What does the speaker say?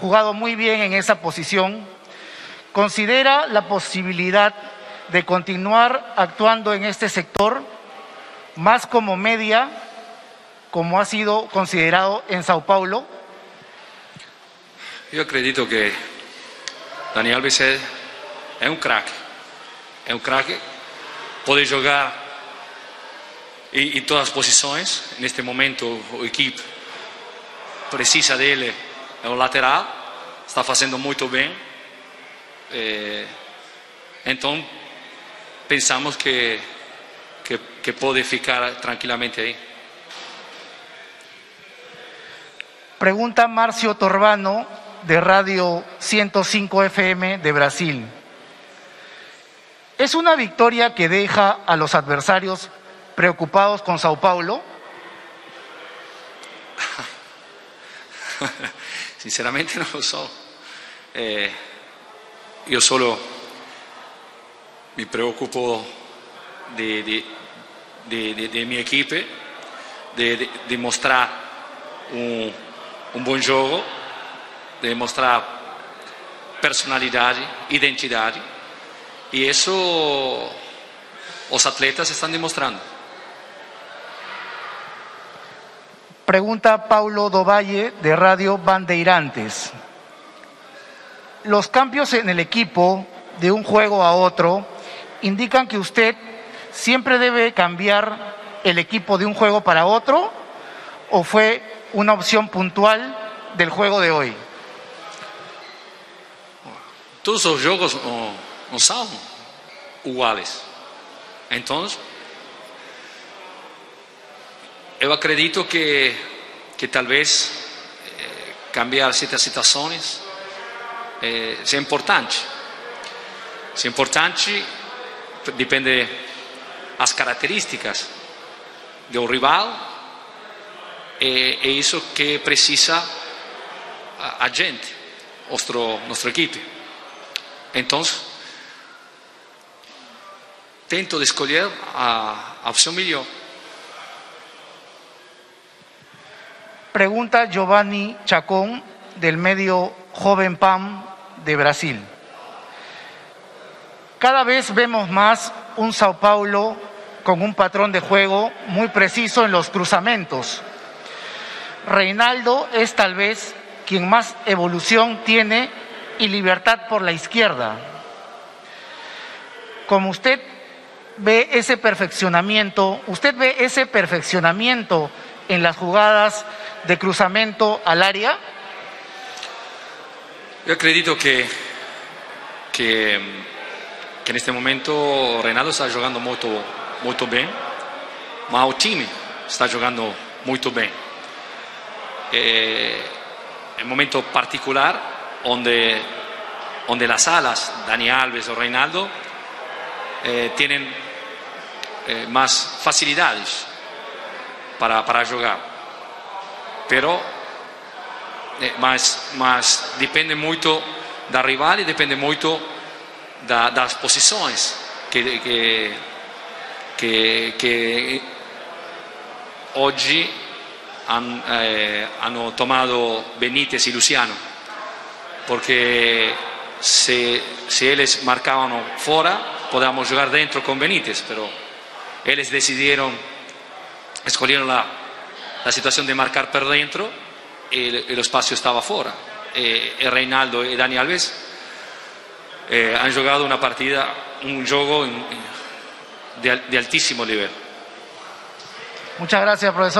jugado muy bien en esa posición, ¿considera la posibilidad de continuar actuando en este sector más como media, como ha sido considerado en Sao Paulo? Io acredito che Dani Alves è, è un crack, è un crack, può giocare in, in todas as posições. Neste momento, o equipe precisa dele, é um lateral, está fazendo muito bem. Eh, então, pensamos que, que, que pode ficar tranquilamente aí. Pregunta Marcio Torbano de Radio 105 FM de Brasil. ¿Es una victoria que deja a los adversarios preocupados con Sao Paulo? Sinceramente non lo so. Eh, io solo mi preoccupo di, di, di, di, di mia equipe, di, di, di mostrare un, un buon gioco, di mostrare personalidade, identidade. E isso os atletas estão demonstrando. Pregunta Paulo Dovalle de Radio Bandeirantes. Los cambios en el equipo de un juego a otro indican que usted siempre debe cambiar el equipo de un juego para otro o fue una opción puntual del juego de hoy? Todos os jogos não, não são iguais. Então, eu acredito que, que talvez eh, cambiar certas situações eh, seja importante. Se é importante, depende das características do rival e é isso que precisa a, a gente, nosso, nossa equipe. Então, tento escolher a, a opção melhor. Pregunta Giovanni Chacón del medio Joven PAM de Brasil. Cada vez vemos más un Sao Paulo con un patrón de juego muy preciso en los cruzamientos. Reinaldo es tal vez quien más evolución tiene y libertad por la izquierda. Como usted ve ese perfeccionamiento, usted ve ese perfeccionamiento en las jugadas de cruzamiento al área? Io acredito che, che, che in questo momento Renato sta giocando molto, molto bene, ma il team sta giocando molto bene. E è un momento particolare donde, donde las alas, Dani Alves o Reinaldo, eh, tienen eh, más facilidades para, para jogar. Pero, eh, mas, depende muito da rival e depende muito da, das posições que, que, que, oggi han, eh, hanno tomato Benítez y Luciano, porque se, se eles marcavam fora, podíamos jogar dentro con Benítez, pero eles decidieron, escogieron la, la situación de marcar por dentro y el, el espacio estaba fuera. Eh, e Reinaldo y Dani Alves eh, han jugado una partida, un en- de, de altísimo nivel. Muchas gracias, profesor.